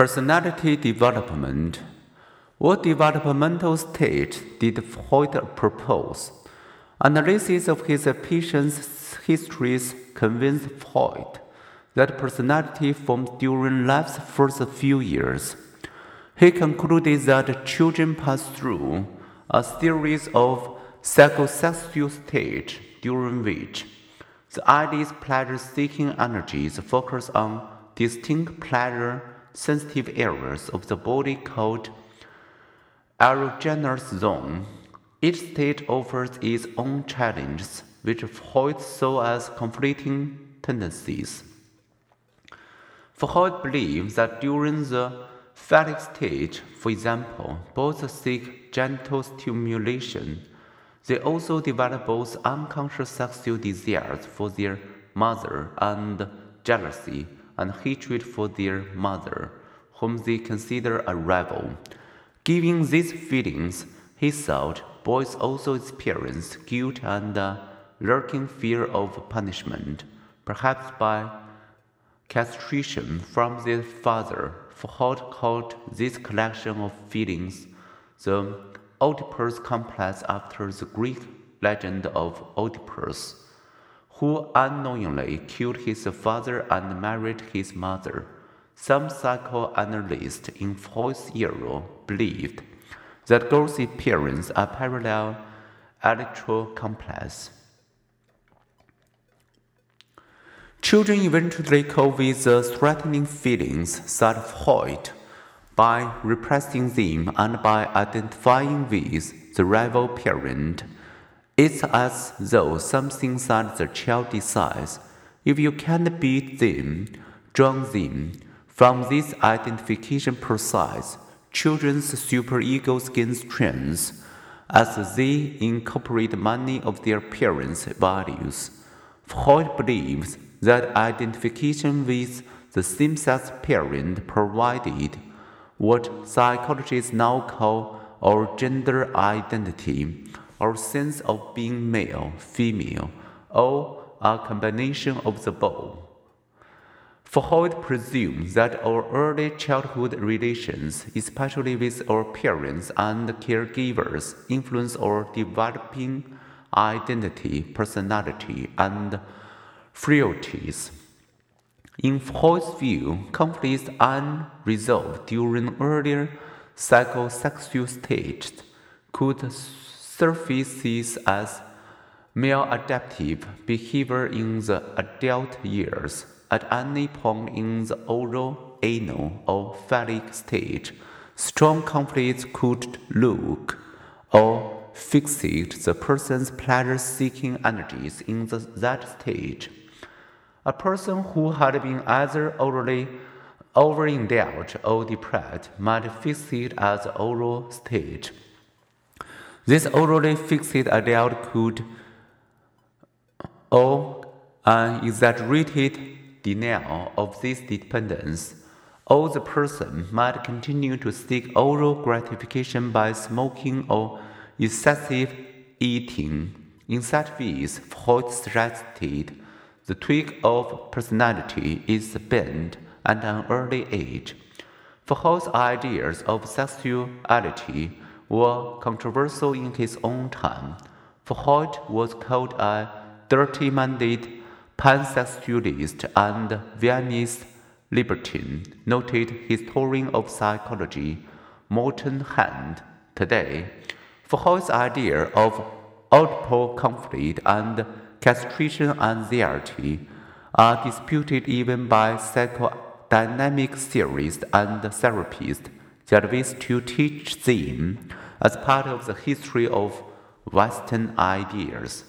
Personality development. What developmental stage did Freud propose? Analysis of his patient's histories convinced Freud that personality forms during life's first few years. He concluded that children pass through a series of psychosexual stages during which the id's pleasure seeking energies focus on distinct pleasure sensitive areas of the body called erogenous zone. Each state offers its own challenges, which Freud saw as conflicting tendencies. Freud believed that during the phallic stage, for example, both seek genital stimulation. They also develop both unconscious sexual desires for their mother and jealousy and hatred for their mother, whom they consider a rival. Given these feelings, he thought boys also experience guilt and a lurking fear of punishment, perhaps by castration from their father. Freud called this collection of feelings the Oedipus complex after the Greek legend of Oedipus who unknowingly killed his father and married his mother. Some psychoanalysts in Freud's era believed that girls' parents are parallel Electra complex. Children eventually cope with the threatening feelings, said Freud, by repressing them and by identifying with the rival parent. It's as though something that the child decides. If you can't beat them, drown them. From this identification process, children's superegos gain strength as they incorporate many of their parents' values. Freud believes that identification with the same-sex parent provided what psychologists now call our gender identity our sense of being male, female, or a combination of the both. For Freud presumes that our early childhood relations, especially with our parents and caregivers, influence our developing identity, personality, and frailties. In Freud's view, conflicts unresolved during earlier psychosexual stages could surfaces as maladaptive behavior in the adult years. At any point in the oral, anal, or phallic stage, strong conflicts could look or fixate the person's pleasure seeking energies in the, that stage. A person who had been either orally overindulged or deprived might fixate at the oral stage. This orally fixed adult could or uh, an exaggerated denial of this dependence, or the person might continue to seek oral gratification by smoking or excessive eating. In such ways, Freud suggested the twig of personality is bent at an early age. Freud's ideas of sexuality were controversial in his own time. For Freud was called a dirty-minded pansexualist and Viennese libertine, noted historian of psychology Morton Hunt. Today, Freud's idea of Oedipal conflict and castration anxiety are disputed even by psychodynamic theorists and therapists that wish to teach them as part of the history of Western ideas.